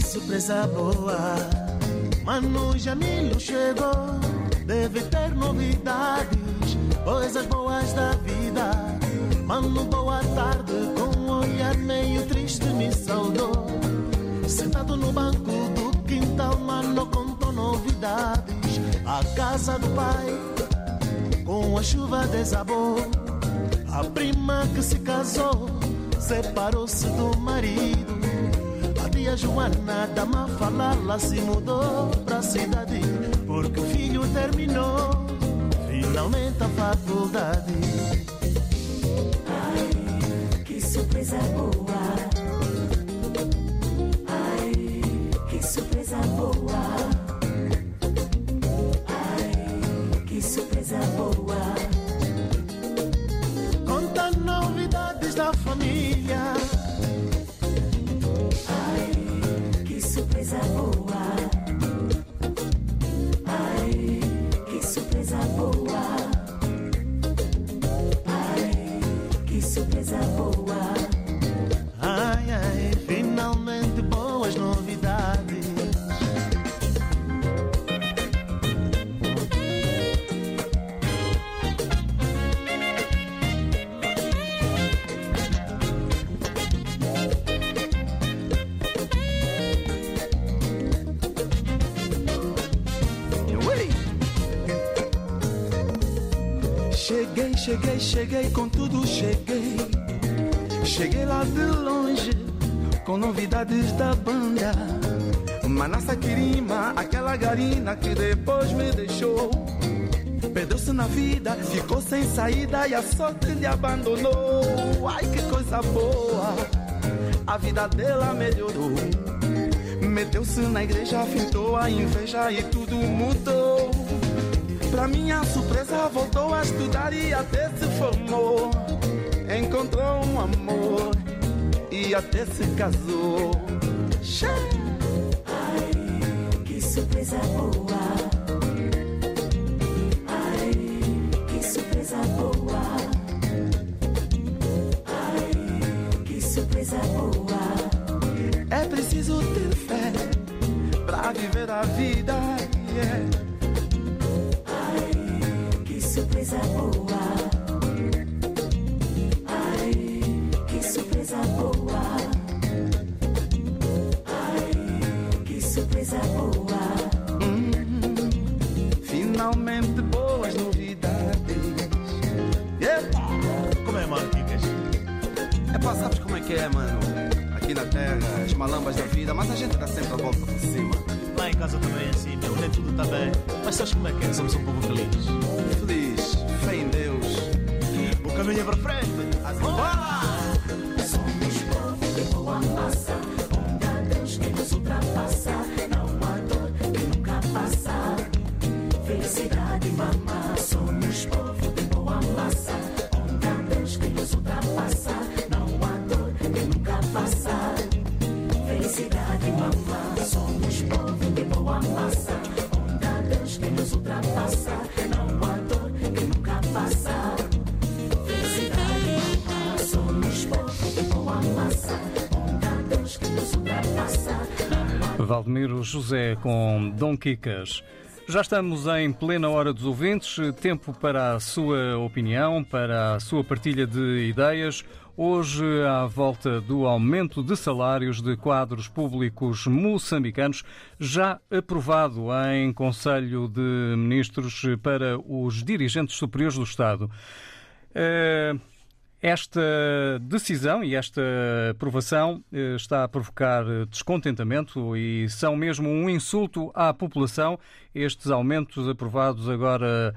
Surpresa boa, Mano Jamilo chegou. Deve ter novidades, coisas boas da vida. Mano, boa tarde, com um olhar meio triste me saudou. Sentado no banco do quintal, mano, contou novidades. A casa do pai, com a chuva desabou. A prima que se casou, separou-se do marido. Joana da Mafalala se mudou pra cidade porque o filho terminou finalmente a faculdade. Ai, que surpresa boa. Ai, que surpresa boa. Ai, que surpresa boa. Surpresa Cheguei, cheguei, com tudo cheguei. Cheguei lá de longe, com novidades da banda. Manassa Quirima, aquela garina que depois me deixou. Perdeu-se na vida, ficou sem saída e a sorte lhe abandonou. Ai que coisa boa, a vida dela melhorou. Meteu-se na igreja, fintou a inveja e tudo mudou. Pra minha surpresa, voltou a estudar e até se formou. Encontrou um amor e até se casou. Ai, que surpresa boa. Ai, que surpresa boa. Ai, que surpresa boa. É preciso ter fé pra viver a vida. yeah. Ai, que surpresa boa. Ai, que surpresa boa. Ai, que surpresa boa. Finalmente boas novidades. Epa! Como é, mano, Kikas? É pá, sabes como é que é, mano? Aqui na terra, as malambas da vida, mas a gente dá sempre a volta por cima. Lá em casa também é assim, meu, nem tudo está bem. Mas sabes como é que é? Somos um povo feliz. Feliz. Caminho é para frente. Bora! Somos povo de boa massa. Valdemiro José com Dom Quicas. Já estamos em plena hora dos ouvintes, tempo para a sua opinião, para a sua partilha de ideias. Hoje, à volta do aumento de salários de quadros públicos moçambicanos, já aprovado em Conselho de Ministros para os dirigentes superiores do Estado. Uh, esta decisão e esta aprovação eh, está a provocar descontentamento e são mesmo um insulto à população. Estes aumentos aprovados agora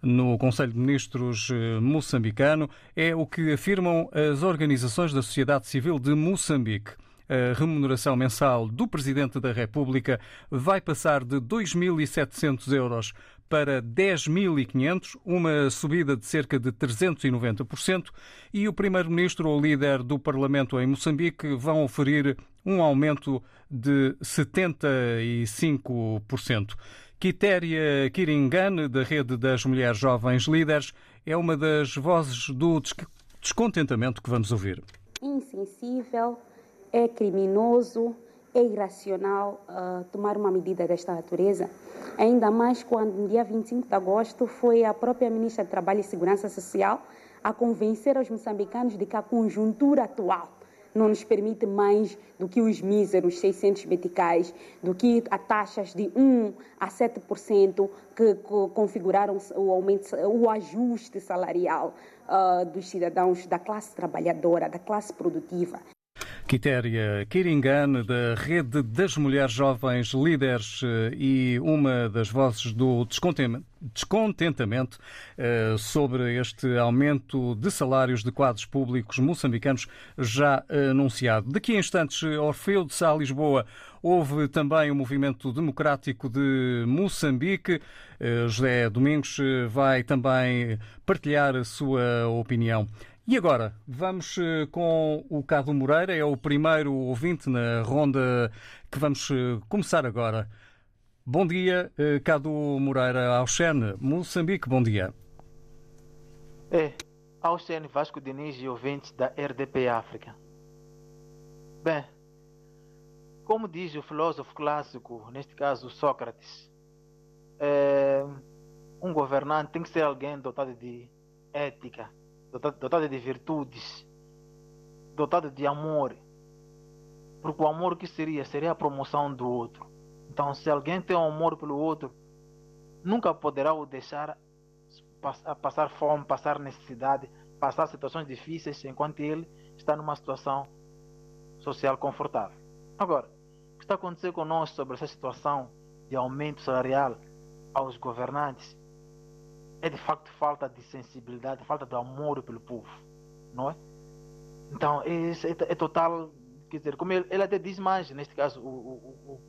no Conselho de Ministros eh, moçambicano é o que afirmam as organizações da sociedade civil de Moçambique. A remuneração mensal do Presidente da República vai passar de 2.700 euros para 10.500, uma subida de cerca de 390%, e o Primeiro-Ministro ou líder do Parlamento em Moçambique vão oferir um aumento de 75%. Quitéria Kiringane, da Rede das Mulheres Jovens Líderes, é uma das vozes do descontentamento que vamos ouvir. Insensível, é criminoso, é irracional uh, tomar uma medida desta natureza, ainda mais quando no dia 25 de agosto foi a própria Ministra de Trabalho e Segurança Social a convencer os moçambicanos de que a conjuntura atual não nos permite mais do que os míseros 600 meticais, do que a taxas de 1 a 7% que configuraram o, aumento, o ajuste salarial uh, dos cidadãos da classe trabalhadora, da classe produtiva. Quitéria Kiringane, da Rede das Mulheres Jovens Líderes eh, e uma das vozes do descontentamento eh, sobre este aumento de salários de quadros públicos moçambicanos já anunciado. Daqui a instantes, Orfeu de Sá, Lisboa, houve também o Movimento Democrático de Moçambique. Eh, José Domingos vai também partilhar a sua opinião. E agora, vamos eh, com o Cado Moreira, é o primeiro ouvinte na ronda que vamos eh, começar agora. Bom dia, eh, Cado Moreira, Auxene, Moçambique, bom dia. É, Auxene Vasco Diniz e da RDP África. Bem, como diz o filósofo clássico, neste caso Sócrates, é, um governante tem que ser alguém dotado de ética, dotado de virtudes, dotado de amor. Porque o amor que seria? Seria a promoção do outro. Então, se alguém tem um amor pelo outro, nunca poderá o deixar passar fome, passar necessidade, passar situações difíceis enquanto ele está numa situação social confortável. Agora, o que está acontecendo conosco sobre essa situação de aumento salarial aos governantes é de facto falta de sensibilidade, falta de amor pelo povo, não é? Então, é, é, é total, quer dizer, como ele, ele, até diz mais, neste caso, o, o,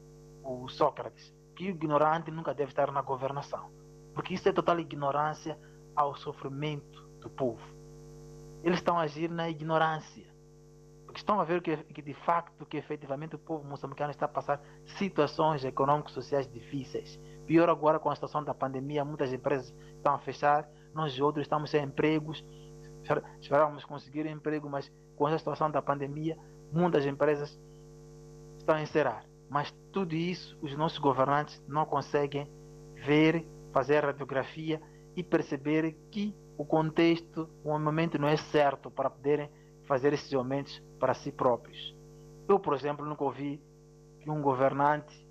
o, o Sócrates, que o ignorante nunca deve estar na governação, porque isso é total ignorância ao sofrimento do povo. Eles estão a agir na ignorância, porque estão a ver que, que de facto, que efetivamente o povo moçambicano está a passar situações econômicas sociais difíceis. Pior agora com a situação da pandemia, muitas empresas estão a fechar, nós outros estamos sem empregos, esperávamos conseguir emprego, mas com a situação da pandemia, muitas empresas estão a encerrar. Mas tudo isso os nossos governantes não conseguem ver, fazer a radiografia e perceber que o contexto, o momento não é certo para poderem fazer esses aumentos para si próprios. Eu, por exemplo, nunca ouvi que um governante,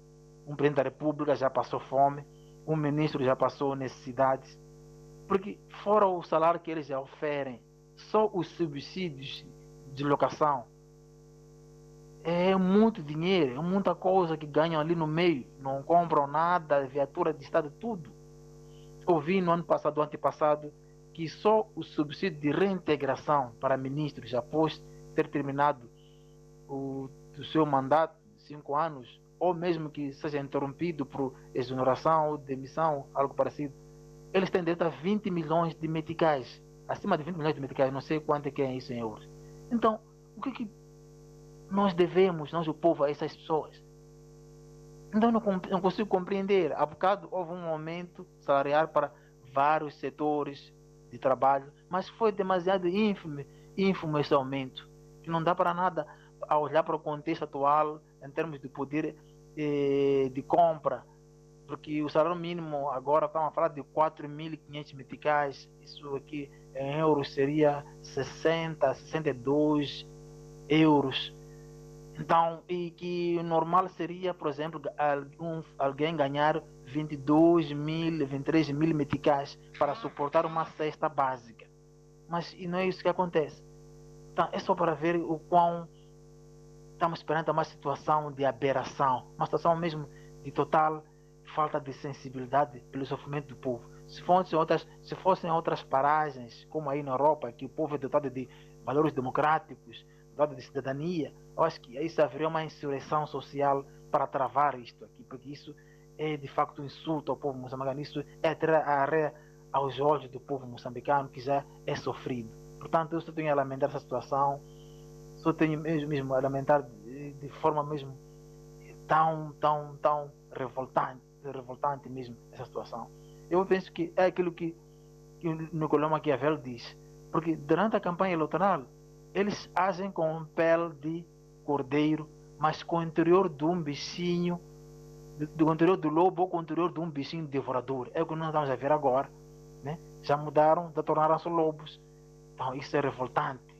um presidente da República já passou fome, um ministro já passou necessidades, porque fora o salário que eles já oferem, só os subsídios de locação é muito dinheiro, é muita coisa que ganham ali no meio, não compram nada, viatura de estado, tudo. Ouvi no ano passado, no ano passado, que só o subsídio de reintegração para ministros, após ter terminado o, o seu mandato cinco anos, ou mesmo que seja interrompido por exoneração ou demissão, algo parecido, eles têm direito a 20 milhões de meticais. Acima de 20 milhões de meticais, não sei quanto é que é isso em euros. Então, o que, que nós devemos, nós o povo, a essas pessoas? Então, não, não consigo compreender. Há bocado houve um aumento salarial para vários setores de trabalho, mas foi demasiado ínfimo, ínfimo esse aumento, que não dá para nada a olhar para o contexto atual, em termos de poder de compra, porque o salário mínimo agora estamos a falar de 4.500 meticais, isso aqui em euros seria 60, 62 euros. Então, e que o normal seria, por exemplo, algum, alguém ganhar 22 mil, 23 mil meticais para suportar uma cesta básica. Mas não é isso que acontece. Então, é só para ver o quão estamos perante uma situação de aberração, uma situação mesmo de total falta de sensibilidade pelo sofrimento do povo. Se fossem outras, se fossem outras paragens, como aí na Europa, que o povo é dotado de valores democráticos, dotado de cidadania, eu acho que isso haveria uma insurreição social para travar isto aqui, porque isso é de facto um insulto ao povo moçambicano, isso é tirar a areia aos olhos do povo moçambicano que já é sofrido. Portanto, eu só tenho a lamentar essa situação, só tenho mesmo, mesmo a lamentar de, de forma mesmo tão, tão, tão revoltante, revoltante mesmo essa situação. Eu penso que é aquilo que, que o Nicolau Maquiavel diz, porque durante a campanha eleitoral eles agem com pele de cordeiro, mas com o interior de um bichinho, do interior do lobo ou com o interior de um bichinho devorador. É o que nós estamos a ver agora. Né? Já mudaram, já tornaram-se lobos. Então isso é revoltante.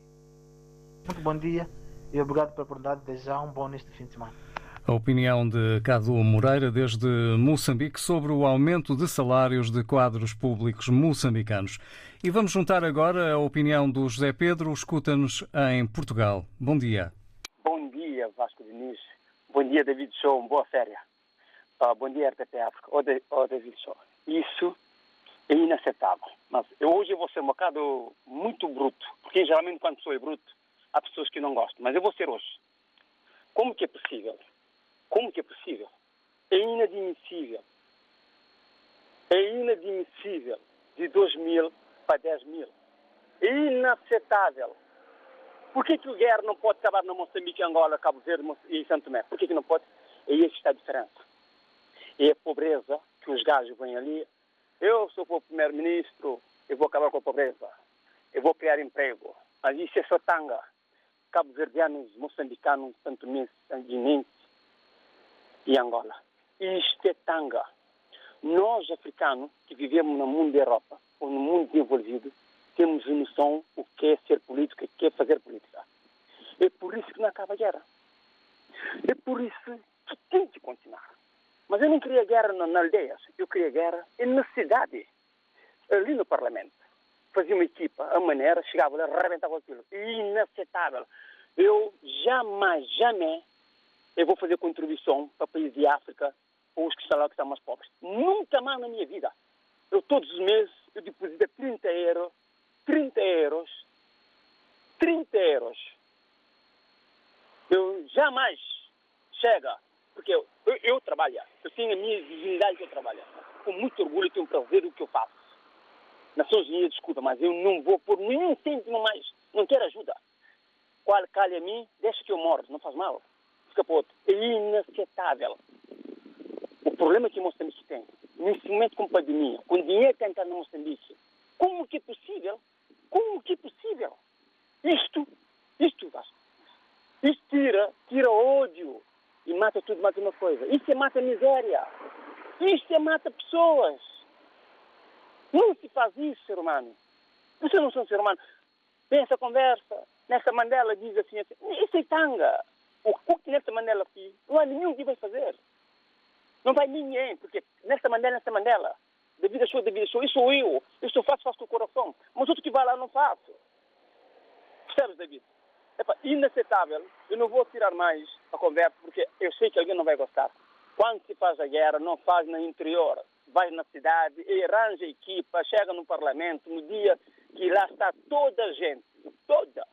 Muito bom dia e obrigado pela oportunidade de desejar um bom neste fim de semana. A opinião de Cadu Moreira, desde Moçambique, sobre o aumento de salários de quadros públicos moçambicanos. E vamos juntar agora a opinião do José Pedro, escuta-nos em Portugal. Bom dia. Bom dia, Vasco Diniz. Bom dia, David Show. Boa férias. Uh, bom dia, RTP África. Ô, de, oh, David Show. Isso é inaceitável. Mas eu hoje vou ser um bocado muito bruto, porque geralmente quando pessoa é bruto, há pessoas que não gostam. Mas eu vou ser hoje. Como que é possível? Como que é possível? É inadmissível. É inadmissível de 2 mil para 10 mil. É inaceitável. Por que, que o guerra não pode acabar na Moçambique, Angola, Cabo Verde e Santo Tomé? Por que, que não pode? É aí que está a diferença. É a pobreza que os gajos vêm ali. Eu sou o primeiro-ministro, eu vou acabar com a pobreza. Eu vou criar emprego. Mas isso é só tanga. Cabo-verdianos, moçambicanos, santomenses, sanguinenses, e Angola. Isto é tanga. Nós, africanos, que vivemos no mundo da Europa, ou no mundo desenvolvido, temos noção o que é ser político, o que é fazer política. É por isso que não acaba a guerra. É por isso que tem que continuar. Mas eu não queria guerra na aldeias, eu queria guerra na cidade, ali no Parlamento. Fazia uma equipa, a maneira, chegava lá, arrebentava aquilo. Inaceitável. Eu jamais, jamais eu vou fazer contribuição para países de África ou os que estão lá que estão mais pobres. Nunca mais na minha vida. Eu todos os meses eu deposito 30 euros, 30 euros, 30 euros. Eu jamais chega, porque eu, eu, eu trabalho, eu tenho a minha dignidade que eu trabalho. Com muito orgulho tenho para ver o que eu faço. Nações Unidas, desculpa, mas eu não vou por nenhum cêntimo mais. Não quero ajuda. Qual calha a mim, deixa que eu morro, não faz mal capô é inaceitável. O problema que Moçambique tem, nesse momento com pandemia, com dinheiro que entra no Moçambique, como que é possível? Como que é possível? Isto, isto, isto tira, tira ódio e mata tudo mais uma coisa. Isto é mata miséria. Isto é mata pessoas. Não se faz isso, ser humano. Vocês não são ser humano. Pensa, conversa. Nessa Mandela diz assim, assim isso é tanga. O que nessa Mandela fiz, não há nenhum que vai fazer. Não vai ninguém, porque nessa Mandela, nessa Mandela, devido a sua, devido a sua, isso sou eu. Eu só faço, faço com o coração. Mas outro que vai lá, não faço. Percebes, David? É inaceitável. Eu não vou tirar mais a conversa, porque eu sei que alguém não vai gostar. Quando se faz a guerra, não faz no interior. Vai na cidade, arranja equipa, chega no parlamento, no dia que lá está toda a gente, toda,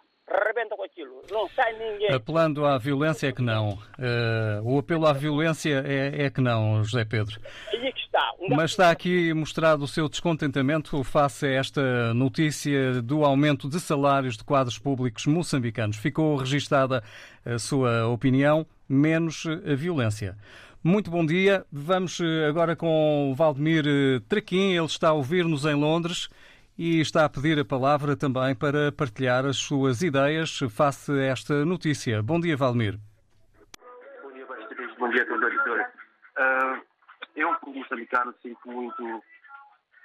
rebenta com aquilo, não sai ninguém. Apelando à violência é que não. Uh, o apelo à violência é, é, que não, José Pedro. Aí que está. Um Mas está aqui mostrado o seu descontentamento face a esta notícia do aumento de salários de quadros públicos moçambicanos. Ficou registada a sua opinião, menos a violência. Muito bom dia. Vamos eh, agora com o Valdemir eh, Traquim. Ele está a ouvir-nos em Londres e está a pedir a palavra também para partilhar as suas ideias face a esta notícia. Bom dia, Valmir. Bom dia, Bom dia a todos Vitória. Uh, eu, como moçambicano, sinto muito,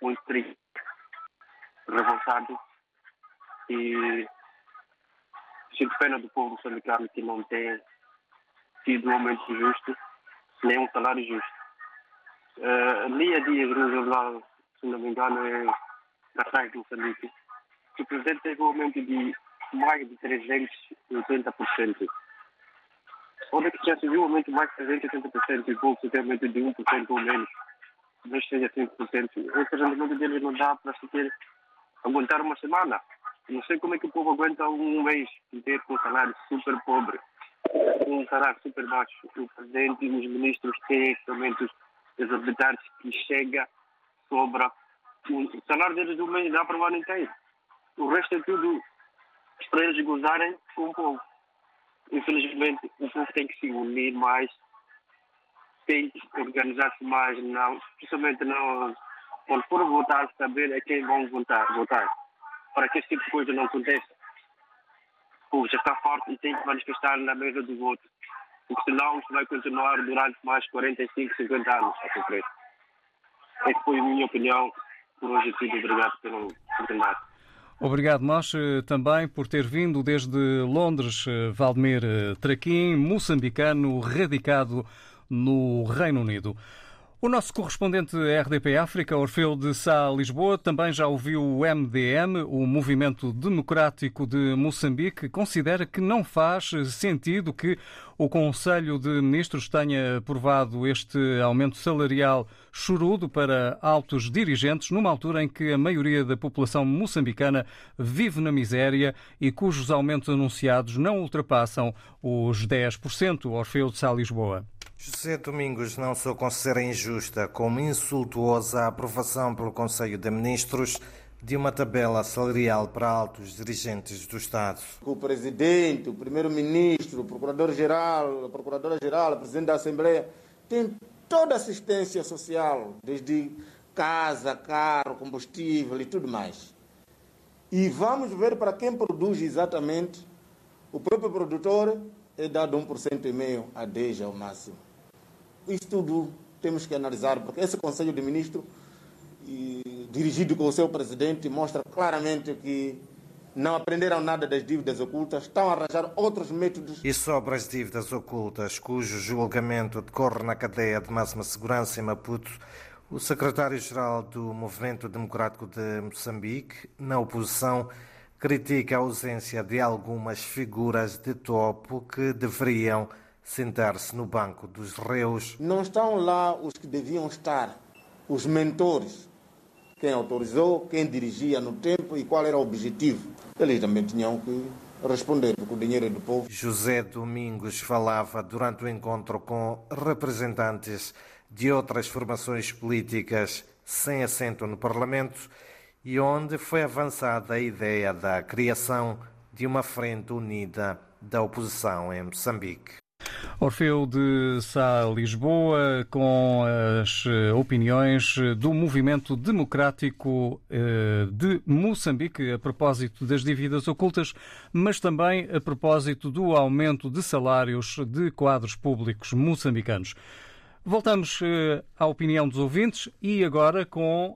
muito triste, revoltado e sinto pena do povo moçambicano que não tem tido um aumento justo, nem um salário justo. Uh, li a dia jornal, se não me engano, é da Rai de Moçambique, que o presidente teve um aumento de mais de 380%. Onde é que já se viu um aumento mais de 380% e pouco, tem aumento de 1% ou menos, talvez seja 5%. Esse rendimento deles não dá para se ter, aguentar uma semana. Não sei como é que o povo aguenta um mês inteiro com um salário super pobre, um salário super baixo. O presidente e os ministros têm esses aumentos exorbitantes que chega, sobra. O salário deles do mês dá para o ano inteiro. O resto é tudo para eles gozarem com o povo. Infelizmente, o povo tem que se unir mais, tem que organizar-se mais, não, principalmente não, quando for votar, saber a quem vão votar, votar, para que esse tipo de coisa não aconteça. Já está forte e tem que manifestar na mesa do voto, porque senão isso vai continuar durante mais 45, 50 anos a sofrer. Essa foi a minha opinião. Por hoje é tudo. Obrigado pelo oportunidade. Obrigado nós também por ter vindo desde Londres, Valdemir Traquim, moçambicano radicado no Reino Unido. O nosso correspondente RDP África, Orfeu de Sá, Lisboa, também já ouviu o MDM, o Movimento Democrático de Moçambique, considera que não faz sentido que o Conselho de Ministros tenha aprovado este aumento salarial chorudo para altos dirigentes, numa altura em que a maioria da população moçambicana vive na miséria e cujos aumentos anunciados não ultrapassam os 10%. Orfeu de Sá, Lisboa. José Domingos não só considera injusta como insultuosa a aprovação pelo Conselho de Ministros de uma tabela salarial para altos dirigentes do Estado. O presidente, o primeiro-ministro, o procurador-geral, a procuradora-geral, o presidente da Assembleia tem toda a assistência social, desde casa, carro, combustível e tudo mais. E vamos ver para quem produz exatamente. O próprio produtor é dado 1% e meio a 10 ao máximo. Isso tudo temos que analisar, porque esse Conselho de Ministros, dirigido com o seu presidente, mostra claramente que não aprenderam nada das dívidas ocultas, estão a arranjar outros métodos. E sobre as dívidas ocultas, cujo julgamento decorre na cadeia de máxima segurança em Maputo, o secretário-geral do Movimento Democrático de Moçambique, na oposição, critica a ausência de algumas figuras de topo que deveriam sentar-se no banco dos reus. Não estão lá os que deviam estar, os mentores. Quem autorizou, quem dirigia no tempo e qual era o objetivo. Eles também tinham que responder, porque o dinheiro é do povo. José Domingos falava durante o encontro com representantes de outras formações políticas sem assento no Parlamento e onde foi avançada a ideia da criação de uma frente unida da oposição em Moçambique. Orfeu de Sá, Lisboa, com as opiniões do Movimento Democrático de Moçambique a propósito das dívidas ocultas, mas também a propósito do aumento de salários de quadros públicos moçambicanos. Voltamos à opinião dos ouvintes e agora com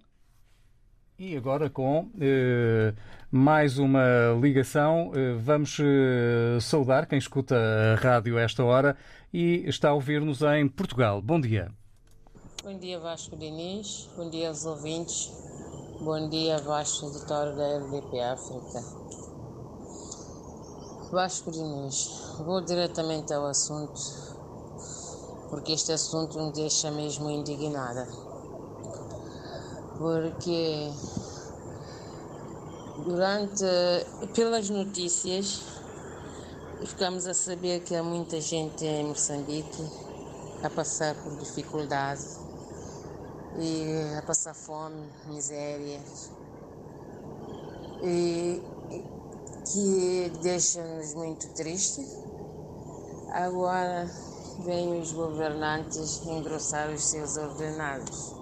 e agora com eh, mais uma ligação, eh, vamos eh, saudar quem escuta a rádio a esta hora e está a ouvir-nos em Portugal. Bom dia. Bom dia, Vasco Diniz. Bom dia aos ouvintes. Bom dia, Vasco, editor da RDP África. Vasco Diniz, vou diretamente ao assunto, porque este assunto me deixa mesmo indignada porque durante pelas notícias ficamos a saber que há muita gente em Moçambique a passar por dificuldade e a passar fome, miséria e que deixa-nos muito tristes. Agora vêm os governantes engrossar os seus ordenados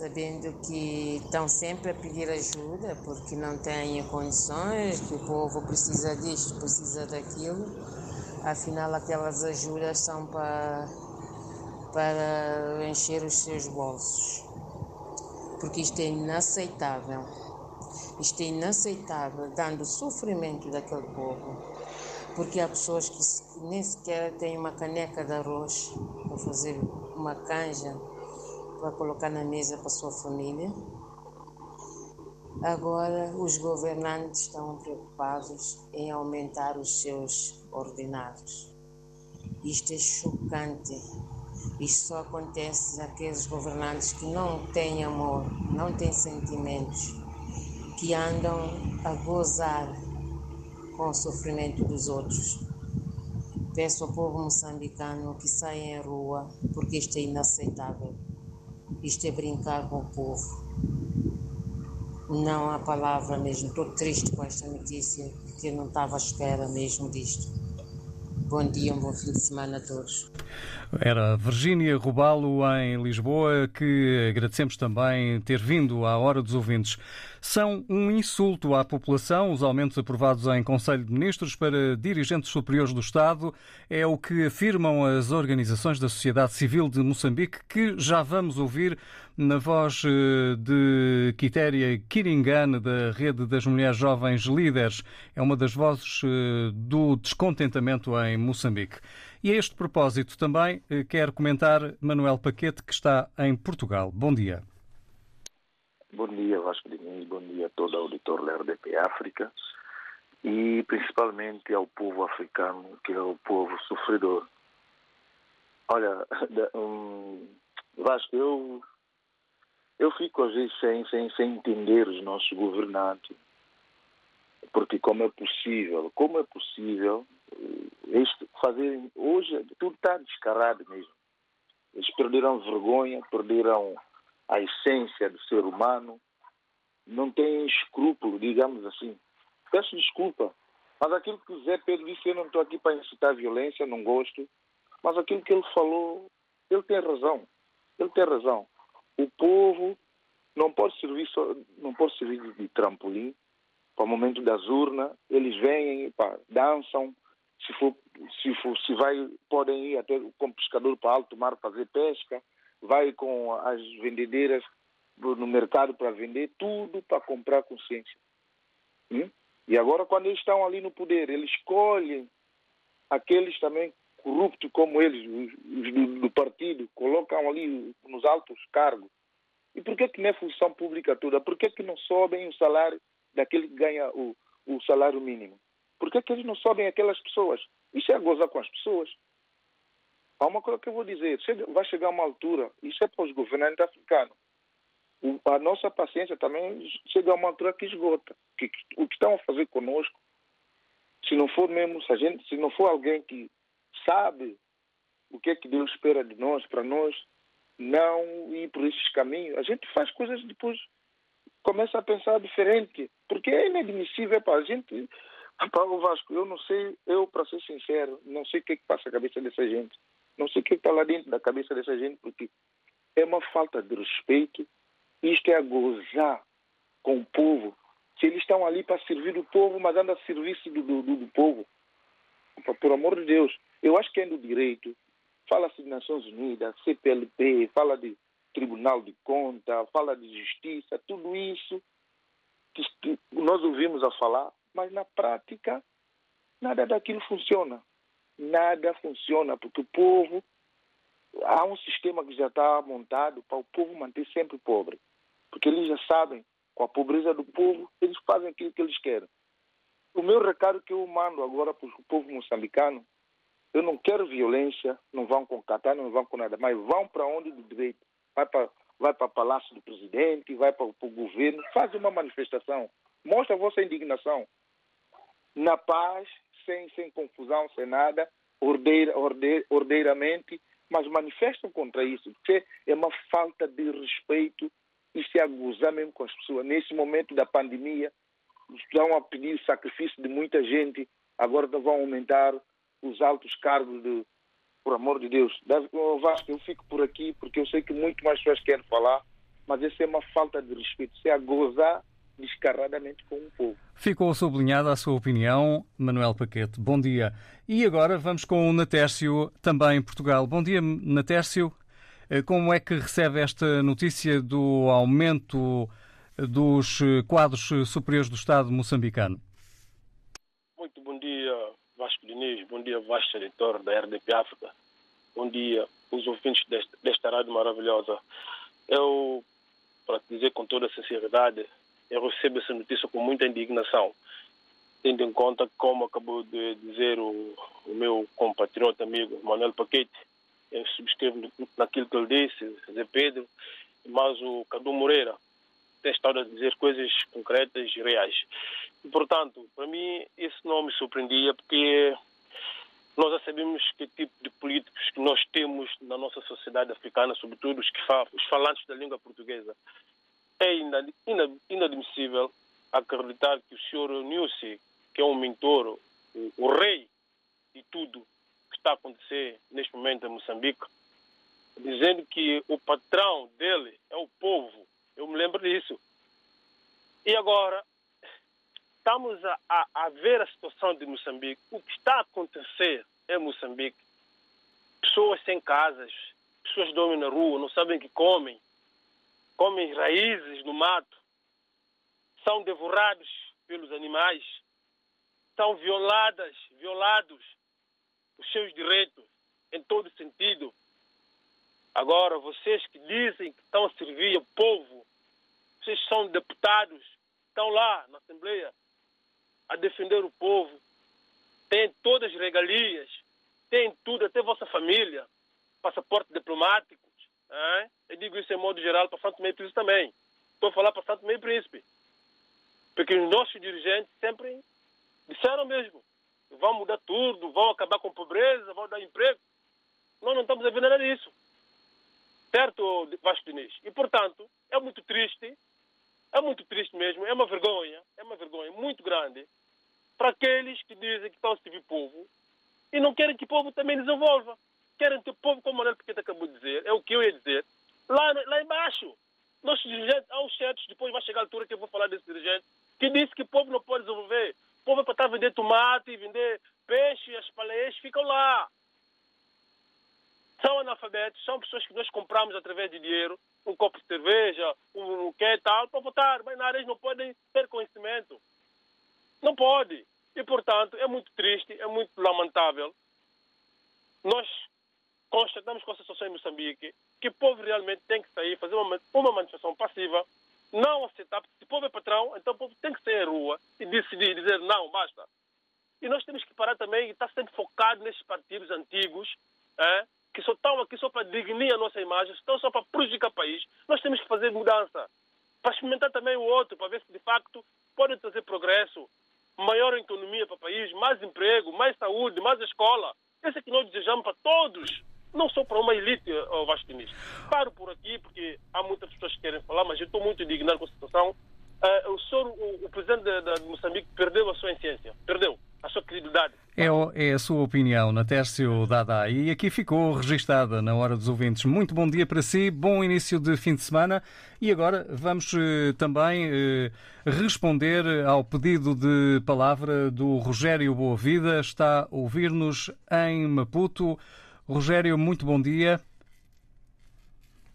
sabendo que estão sempre a pedir ajuda porque não têm condições, que o povo precisa disto, precisa daquilo, Afinal, aquelas ajudas são para, para encher os seus bolsos. Porque isto é inaceitável. Isto é inaceitável, dando sofrimento daquele povo. Porque há pessoas que nem sequer têm uma caneca de arroz para fazer uma canja para colocar na mesa para a sua família. Agora, os governantes estão preocupados em aumentar os seus ordenados. Isto é chocante. Isto só acontece àqueles governantes que não têm amor, não têm sentimentos, que andam a gozar com o sofrimento dos outros. Peço ao povo moçambicano que saia em rua, porque isto é inaceitável. Isto é brincar com o povo. Não há palavra mesmo. Estou triste com esta notícia, porque eu não estava à espera mesmo disto. Bom dia, um bom fim de semana a todos. Era Virgínia Rubalo em Lisboa, que agradecemos também ter vindo à Hora dos Ouvintes. São um insulto à população os aumentos aprovados em Conselho de Ministros para dirigentes superiores do Estado. É o que afirmam as organizações da sociedade civil de Moçambique, que já vamos ouvir na voz eh, de Quitéria Kiringane, da Rede das Mulheres Jovens Líderes. É uma das vozes eh, do descontentamento em Moçambique. E a este propósito também eh, quero comentar Manuel Paquete, que está em Portugal. Bom dia. Bom dia, Vasco Diniz. Bom dia a todo o auditor da RDP África e principalmente ao povo africano, que é o povo sofredor. Olha, um, Vasco, eu, eu fico às vezes sem, sem, sem entender os nossos governantes. Porque como é possível, como é possível este, fazer hoje tudo está descarado mesmo. Eles perderam vergonha, perderam a essência do ser humano, não têm escrúpulo, digamos assim. Peço desculpa, mas aquilo que o Zé Pedro disse, eu não estou aqui para incitar violência, não gosto, mas aquilo que ele falou, ele tem razão. Ele tem razão. O povo não pode servir, só, não pode servir de trampolim para o momento das urnas. Eles vêm, pá, dançam, se for, se for, se vai, podem ir até como pescador para alto mar fazer pesca, vai com as vendedeiras no mercado para vender, tudo para comprar consciência. Hum? E agora, quando eles estão ali no poder, eles escolhem aqueles também corruptos como eles, os do, do partido, colocam ali nos altos cargos. E por que, que não é função pública toda? Por que, que não sobem o salário daquele que ganha o, o salário mínimo? Por que, que eles não sobem aquelas pessoas? Isso é gozar com as pessoas. Há uma coisa que eu vou dizer, vai chegar uma altura, isso é para os governantes africanos. A nossa paciência também chega a uma altura que esgota. Que, o que estão a fazer conosco, se não for mesmo, se, gente, se não for alguém que sabe o que é que Deus espera de nós, para nós não ir por esses caminhos, a gente faz coisas depois começa a pensar diferente, porque é inadmissível para a gente. Paulo Vasco, eu não sei, eu para ser sincero, não sei o que, é que passa a cabeça dessa gente. Não sei o que está lá dentro da cabeça dessa gente, porque é uma falta de respeito. Isto é a gozar com o povo. Se eles estão ali para servir o povo, mas andam a serviço do, do, do povo. Por amor de Deus. Eu acho que é do direito. Fala-se de Nações Unidas, CPLP, fala de Tribunal de Conta, fala de Justiça, tudo isso que, nós ouvimos a falar, mas na prática nada daquilo funciona nada funciona, porque o povo. Há um sistema que já está montado para o povo manter sempre pobre. Porque eles já sabem, com a pobreza do povo, eles fazem aquilo que eles querem. O meu recado que eu mando agora para o povo moçambicano, eu não quero violência, não vão com katana, não vão com nada, mas vão para onde do direito. Vai para vai para o palácio do presidente, vai para, para o governo, faz uma manifestação, mostra a vossa indignação. Na paz, sem, sem confusão, sem nada, ordeira, ordeira, ordeiramente, mas manifestam contra isso, porque é uma falta de respeito e se aguzar mesmo com as pessoas. Nesse momento da pandemia, estão a pedir sacrifício de muita gente, agora vão aumentar os altos cargos de, por amor de Deus. Vasco, eu fico por aqui porque eu sei que muito mais pessoas querem falar, mas essa é uma falta de respeito. Se é a gozar descaradamente com o povo. Ficou sublinhada a sua opinião, Manuel Paquete. Bom dia. E agora vamos com o Natércio, também em Portugal. Bom dia, Natércio. Eh, Como é que recebe esta notícia do aumento dos eh, quadros superiores do Estado moçambicano? Muito bom dia, Vasco Diniz. Bom dia, vasto editor da RDP África. Bom dia, os ouvintes desta, desta rádio maravilhosa. Eu, para dizer com toda a sinceridade, eu recebo essa notícia com muita indignação, tendo em conta, como acabou de dizer o, o meu compatriota amigo Manuel Paquete, eu subscrevo naquilo que ele disse, Zé Pedro, mas o Cadu Moreira tem estado a dizer coisas concretas e reais. E, portanto, para mim, isso não me surpreendia, porque nós já sabemos que tipo de políticos que nós temos na nossa sociedade africana, sobretudo os, que os falantes da língua portuguesa. É inad inad inadmissível acreditar que o senhor Nussi, que é um mentor, o rei de tudo que está a acontecer neste momento em Moçambique, dizendo que o patrão dele é o povo. Eu me lembro disso. E agora, estamos a, a, a ver a situação de Moçambique. O que está a acontecer em Moçambique? Pessoas sem casas, pessoas dormem na rua, não sabem o que comem, comem raízes no mato, são devorados pelos animais, são violadas, violados os seus direitos em todo sentido. Agora, vocês que dizem que estão a servir o povo, vocês são deputados, estão lá na Assembleia a defender o povo, têm todas as regalias, têm tudo, até vossa família, passaporte diplomáticos. Hein? Eu digo isso em modo geral para Santo Meio Príncipe também. Estou a falar para Santo Meio Príncipe. Porque os nossos dirigentes sempre disseram mesmo, vão mudar tudo, vão acabar com a pobreza, vão dar emprego. Nós não estamos a ver nada disso. Certo, Vasco Diniz? E, portanto, é muito triste, é muito triste mesmo, é uma vergonha, é uma vergonha muito grande para aqueles que dizem que estão a servir povo e não querem que o povo também desenvolva. Querem que o povo, como o Manuel Piquet acabou de dizer, é o que eu ia dizer, lá, lá embaixo. Nossos dirigentes, uns certos, depois vai chegar a altura que eu vou falar desse dirigente, que disse que o povo não pode desenvolver. O povo é para estar a vender tomate, vender peixe, as paleias ficam lá. São analfabetos, são pessoas que nós compramos através de dinheiro, um copo de cerveja, um, que tal, para votar. Mas na área não podem ter conhecimento. Não pode. E, portanto, é muito triste, é muito lamentável. Nós constatamos com a situação em Moçambique que o povo realmente tem que sair, fazer uma, uma manifestação passiva, não aceitar. Se o povo é patrão, então o povo tem que sair à rua e decidir, dizer não, basta. E nós temos que parar também e estar sempre focado nesses partidos antigos, é, que só estão aqui só para dignir a nossa imagem, estão só para prejudicar o país. Nós temos que fazer mudança. Para experimentar também o outro, para ver se de facto podem trazer progresso, maior economia para o país, mais emprego, mais saúde, mais escola. Esse é que nós desejamos para todos, não só para uma elite, Diniz. Paro por aqui, porque há muitas pessoas que querem falar, mas eu estou muito indignado com a situação. Uh, o, senhor, o, o presidente de, de Moçambique perdeu a sua essência, perdeu a sua credibilidade. É, é a sua opinião, Natércio Dada. E aqui ficou registada na hora dos ouvintes. Muito bom dia para si, bom início de fim de semana. E agora vamos eh, também eh, responder ao pedido de palavra do Rogério Boavida. Está a ouvir-nos em Maputo. Rogério, muito bom dia.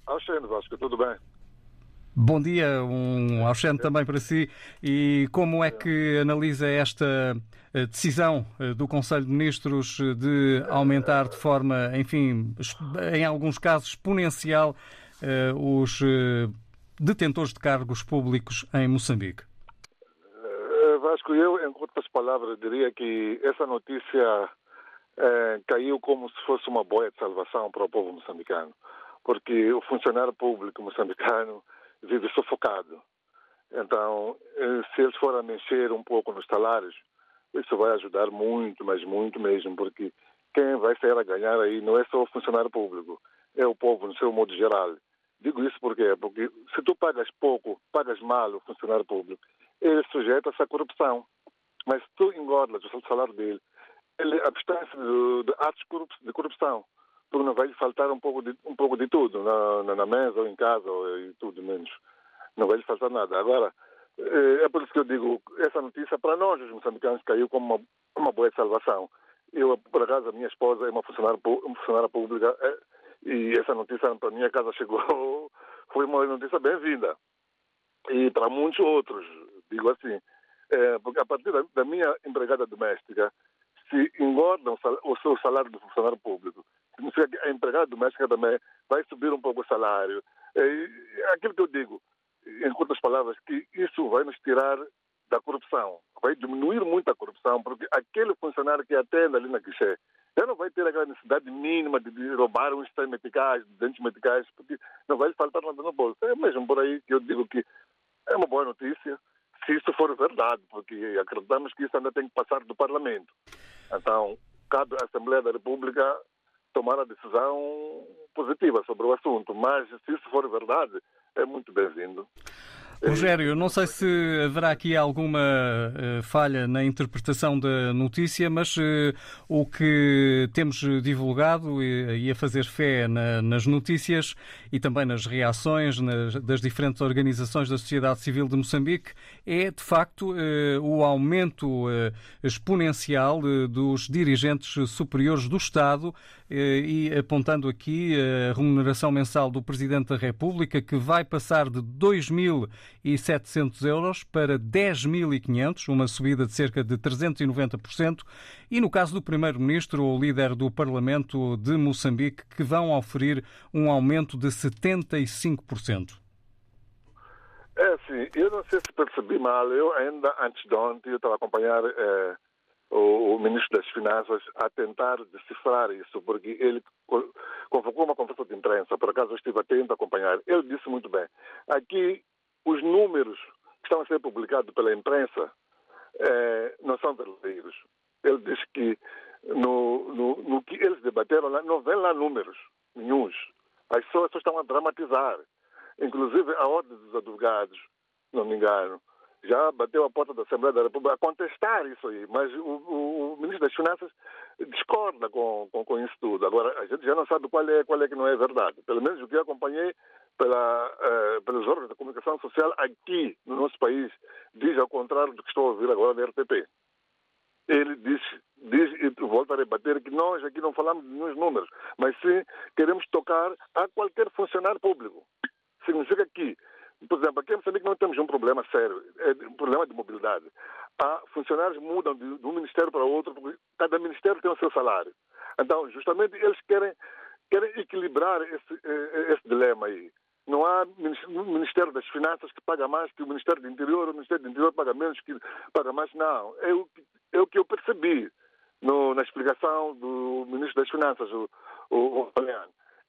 Alexandre Vasco, tudo bem? Bom dia, um Auxente também para si. E como é que analisa esta eh, decisão eh, do Conselho de Ministros de aumentar de forma, enfim, em alguns casos exponencial, eh, os detentores de cargos públicos em Moçambique? Vasco, eu, em outras palavras, diria que essa notícia caiu como se fosse uma boia de salvação para o povo moçambicano, porque o funcionário público moçambicano vive sufocado. Então, eh, se eles forem mexer um pouco nos salários, isso vai ajudar muito, mas muito mesmo, porque quem vai sair a ganhar aí não é só o funcionário público, é o povo no seu modo geral. Digo isso por quê? Porque se tu pagas pouco, pagas mal o funcionário público, ele sujeita-se à corrupção. Mas se tu engordas o salário dele, ele abstém-se de, de atos de corrupção. Porque não vai lhe faltar um pouco de, um pouco de tudo, na, na, mesa ou em casa, ou, e tudo menos. Não vai lhe faltar nada. Agora, É por isso que eu digo, essa notícia para nós, os moçambicanos, caiu como uma, uma boa salvação. Eu, por acaso, a minha esposa é uma funcionária, uma funcionária pública e essa notícia para minha casa chegou, foi uma notícia bem-vinda. E para muitos outros, digo assim, é, porque a partir da, da, minha empregada doméstica, se engorda o seu salário do funcionário público, significa que a empregada doméstica também vai subir um pouco o salário. É, aquilo que eu digo, em curtas palavras, que isso vai nos tirar da corrupção, vai diminuir muito a corrupção, porque aquele funcionário que atende ali na guichê já não vai ter aquela necessidade mínima de, roubar uns exame meticais, dentes meticais, porque não vai lhe faltar nada no bolso. É mesmo por aí que eu digo que é uma boa notícia, se isso for verdade, porque acreditamos que isso ainda tem que passar do Parlamento. Então, cabe à Assembleia da República tomar a decisão positiva sobre o assunto, mas se isso for verdade, é muito bem-vindo. Rogério, não sei se haverá aqui alguma uh, falha na interpretação da notícia, mas uh, o que temos divulgado e, e a fazer fé na, nas notícias e também nas reações nas, das diferentes organizações da sociedade civil de Moçambique é, de facto, uh, o aumento exponencial dos dirigentes superiores do Estado e apontando aqui a remuneração mensal do Presidente da República, que vai passar de 2.700 euros para 10.500, uma subida de cerca de 390%, e no caso do Primeiro-Ministro, o líder do Parlamento de Moçambique, que vão oferir um aumento de 75%. É assim, eu não sei se percebi mal, eu ainda antes de ontem eu estava a acompanhar eh, o, o, ministro das Finanças a tentar decifrar isso, porque ele convocou uma conversa de imprensa, por acaso eu estive atento a acompanhar. Ele disse muito bem: aqui os números que estão a ser publicados pela imprensa eh, não são verdadeiros. Ele diz que no, no, no, que eles debateram lá, não vem lá números nenhums. As pessoas estão a dramatizar. Inclusive a Ordem dos Advogados, não me engano, já bateu a porta da Assembleia da República a contestar isso aí, mas o, o, o Ministro das Finanças discorda com, com, com, isso tudo. Agora, a gente já não sabe qual é, qual é que não é verdade. Pelo menos o que eu acompanhei pela, uh, pelos órgãos de comunicação social aqui no nosso país diz ao contrário do que estou a ouvir agora da RTP. Ele diz, diz e volta a rebater que nós aqui não falamos de nenhum números, mas sim queremos tocar a qualquer funcionário público. Significa que por exemplo, aqui em Moçambique não temos um problema sério, é um problema de mobilidade. Há funcionários mudam de, um ministério para outro, porque cada ministério tem o seu salário. Então, justamente, eles querem, querem equilibrar esse, eh, esse dilema aí. Não há Ministério das Finanças que paga mais que o Ministério do Interior, o Ministério do Interior paga menos que paga mais. Não. É o, é o que eu percebi no, na explicação do Ministro das Finanças, o, o, o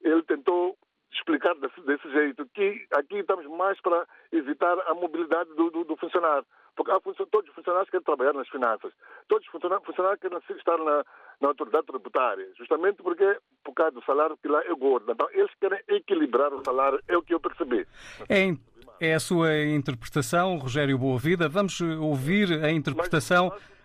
Ele tentou explicar desse, desse, jeito, que aqui estamos mais para evitar a mobilidade do, do, do funcionário. Porque há todos os funcionários querem trabalhar nas finanças, todos os funcionários, funcionários querem estar na, na autoridade tributária, justamente porque por causa do salário que lá é gordo. Então, eles querem equilibrar o salário, é o que eu percebi. É, é a sua interpretação, Rogério Boavida. Vamos ouvir a interpretação. Mas, mas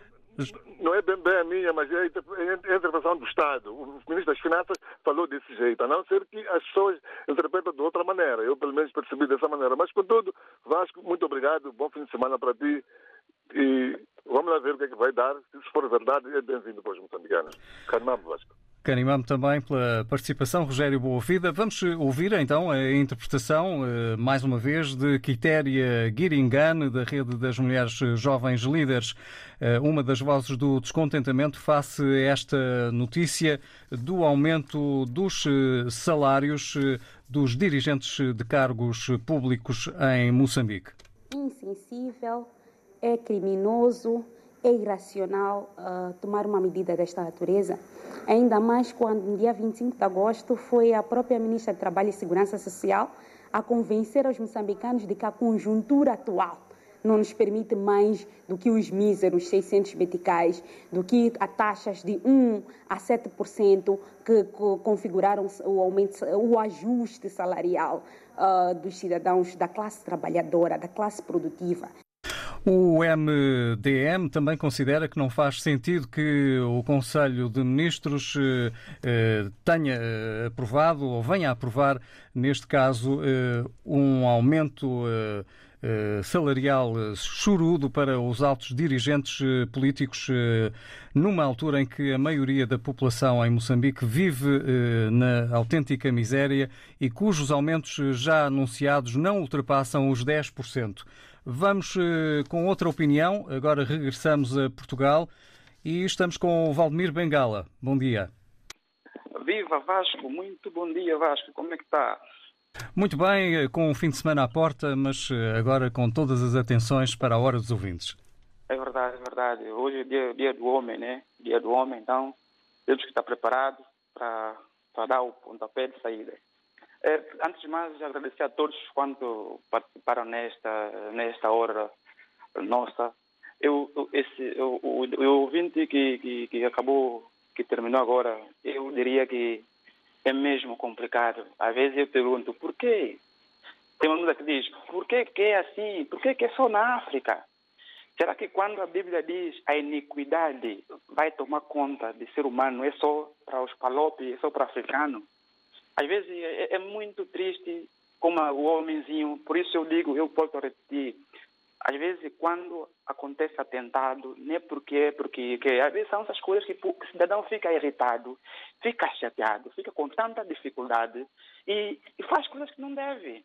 não é bem, bem a minha, mas é a intervenção do Estado. O Ministro das Finanças falou desse jeito, a não ser que as pessoas interpretam de outra maneira. Eu, pelo menos, percebi dessa maneira. Mas, contudo, Vasco, muito obrigado. Bom fim de semana para ti. E vamos lá ver o que é que vai dar. Se for verdade, é bem-vindo para os moçambicanos. Carnambo, Vasco. Canimamo também pela participação, Rogério Boa-Vida. Vamos ouvir então a interpretação, eh, mais uma vez, de Quitéria Giringan, da Rede das Mulheres Jovens Líderes, eh, uma das vozes do descontentamento face a esta notícia do aumento dos eh, salários dos dirigentes de cargos públicos em Moçambique. Insensível, é criminoso, é irracional uh, tomar uma medida desta natureza, ainda mais quando no dia 25 de agosto foi a própria Ministra de Trabalho e Segurança Social a convencer os moçambicanos de que a conjuntura atual não nos permite mais do que os míseros 600 meticais, do que a taxas de 1 a 7% que configuraram o, aumento, o ajuste salarial uh, dos cidadãos da classe trabalhadora, da classe produtiva. O MDM também considera que não faz sentido que o Conselho de Ministros eh, eh, tenha eh, aprovado ou venha a aprovar, neste caso, um aumento salarial eh, chorudo para os altos dirigentes eh, políticos, numa altura em que a maioria da população em Moçambique vive na autêntica miséria e cujos aumentos já anunciados não ultrapassam os 10%. Vamos com outra opinião. Agora regressamos a Portugal e estamos com o Valdemir Bengala. Bom dia. Viva Vasco, muito bom dia Vasco, como é que está? Muito bem, eh, com o fim de semana à porta, mas eh, agora com todas as atenções para a hora dos ouvintes. É verdade, é verdade. Hoje é dia, dia do homem, né? Dia do homem, então temos que estar preparados para, para dar o pontapé de saída. É, antes de mais, agradecer a todos quanto participaram nesta, nesta hora nossa. Eu, esse, o, o, o ouvinte que, que, que acabou, que terminou agora, eu diria que é mesmo complicado. Às vezes eu pergunto, por quê? Tem uma música que diz, por que, é assim? Por que, que é só na África? Será que quando a Bíblia diz a iniquidade vai tomar conta de ser humano, é só para os palopes, é só para africano? Às vezes é, é muito triste como o homenzinho, por isso eu digo, eu posso repetir, às vezes quando acontece atentado, nem porque é porque que, às vezes são essas coisas que o cidadão fica irritado, fica chateado, fica com tanta dificuldade e, e faz coisas que não deve.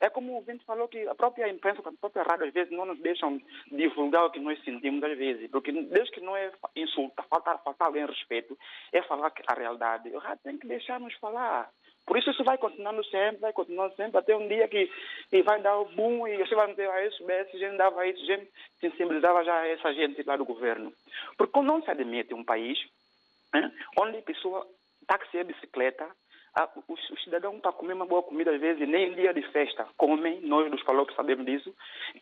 É como o Vento falou que a própria imprensa, a própria rádio, às vezes não nos deixam divulgar o que nós sentimos, às vezes. Porque desde que não é insultar, faltar, faltar alguém respeito, é falar a realidade. O rádio tem que deixar-nos falar. Por isso isso vai continuando sempre, vai continuando sempre, até um dia que, que vai dar o boom e você vai dizer, ah, isso, esse gente dava isso, gente sensibilizava já essa gente lá do governo. Porque não se admite um país né, onde a pessoa táxi e bicicleta, a, o, o, cidadão para comer uma boa comida às vezes, nem em dia de festa comem, nós dos que sabemos disso,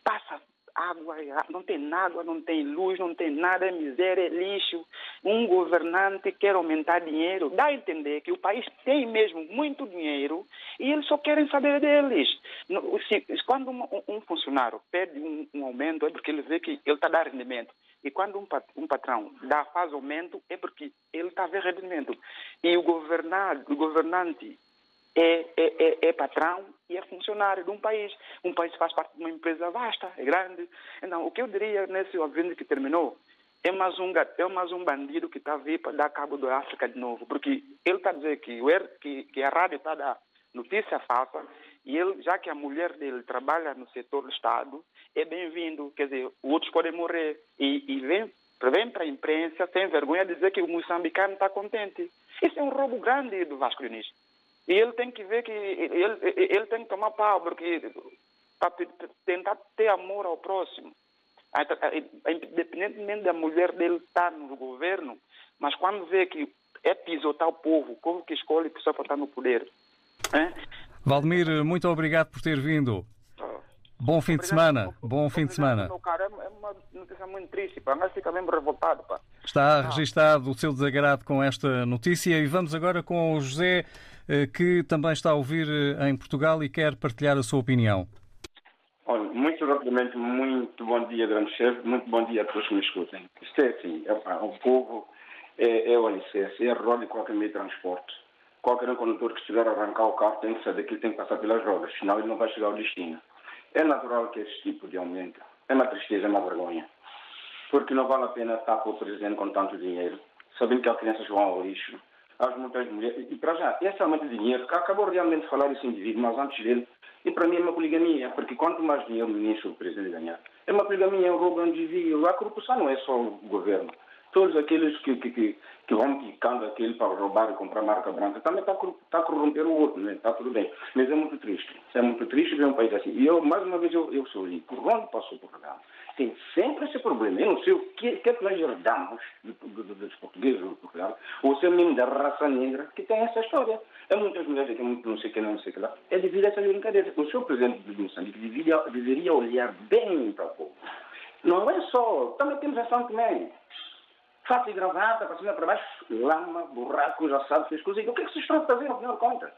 passa água, não tem água, não tem luz, não tem nada, é miséria, é lixo. Um governante quer aumentar dinheiro, dá a entender que o país tem mesmo muito dinheiro e eles só querem saber deles. Quando um funcionário pede um, um aumento é porque ele vê que ele está dando rendimento. E quando um patrão dá, faz aumento é porque ele está a ver rendimento. E o, governado, o governante é, é, é, é, patrão e é funcionário de um país. Um país faz parte de uma empresa vasta, é grande. Então, o que eu diria nesse ouvinte que terminou é mais um, é mais um bandido que está a vir para dar cabo da África de novo, porque ele está a dizer que, que, que a rádio está a dar notícia falsa e ele, já que a mulher dele trabalha no setor do Estado, é bem-vindo. Quer dizer, outros podem morrer. E, e vem, vem para a imprensa sem vergonha dizer que o moçambicano está contente. Isso é um roubo grande do Vasco Diniz. E ele tem que ver que ele, ele tem que tomar pau, porque para tentar ter amor ao próximo. Independentemente da mulher dele estar no governo, mas quando vê que é pisotar o povo, o povo que escolhe pessoa para estar no poder. É? Valdemir, muito obrigado por ter vindo. Bom fim de semana. Bom fim de semana. É uma notícia muito triste, pá. Mas fica mesmo revoltado, pá. Está registado o seu desagrado com esta notícia e vamos agora com o José que também está a ouvir eh, em Portugal e quer partilhar a sua opinião. Olha, muito rapidamente, muito bom dia, grande chefe, muito bom dia a todos que me escutem. Isto é assim, é, o povo é, é o alicerce, é a roda de qualquer meio de transporte. Qualquer condutor que estiver a arrancar o carro tem que saber que ele tem que passar pelas rodas, senão ele não vai chegar ao destino. É natural que esse tipo de aumento é uma tristeza, é uma vergonha. Porque não vale a pena estar o presidente com tanto dinheiro, sabendo que as crianças vão ao lixo, às muitas mulheres. E para já, esse aumento de dinheiro, acabou realmente de falar esse indivíduo, mas antes dele, e para mim é uma poligamia, porque quanto mais dinheiro o ministro, o presidente ganhar, é uma poligamia, é um roubo, é um desvio. A corrupção não é só o governo. Todos aqueles que, que, que, que vão picando aquele para roubar e comprar marca branca, também está tá a corromper o outro, né? está tudo bem. Mas é muito triste. É muito triste ver um país assim. E eu, mais uma vez, eu, eu sou por onde passou por Portugal tem sempre esse problema. Eu não sei o que, que é que nós herdamos dos portugueses de Portugal, ou se é mesmo da raça negra, que tem essa história. É muitas mulheres aqui, não sei o que, não sei o que lá. É devido a essa brincadeira. O senhor presidente de Moçambique deveria, deveria olhar bem para o povo. Não é só. Também temos a São Tomé. Fato e gravata, para cima para baixo, lama, buraco, já sabe, fez coisas. O que é que vocês estão a fazer, no final de contas?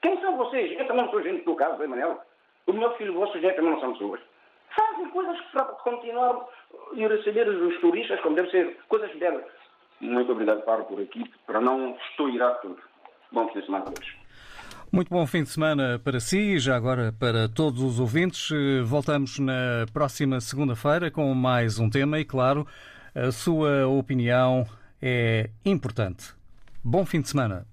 Quem são vocês? Eu também não sou gente do caso, Emanuel. O meu filho, vocês também não são pessoas fazem coisas para continuar e receber os turistas como deve ser, coisas belas. Muito obrigado, paro por aqui, para não estourar tudo. Bom fim de semana a todos. Muito bom fim de semana para si e já agora para todos os ouvintes. Voltamos na próxima segunda-feira com mais um tema e, claro, a sua opinião é importante. Bom fim de semana.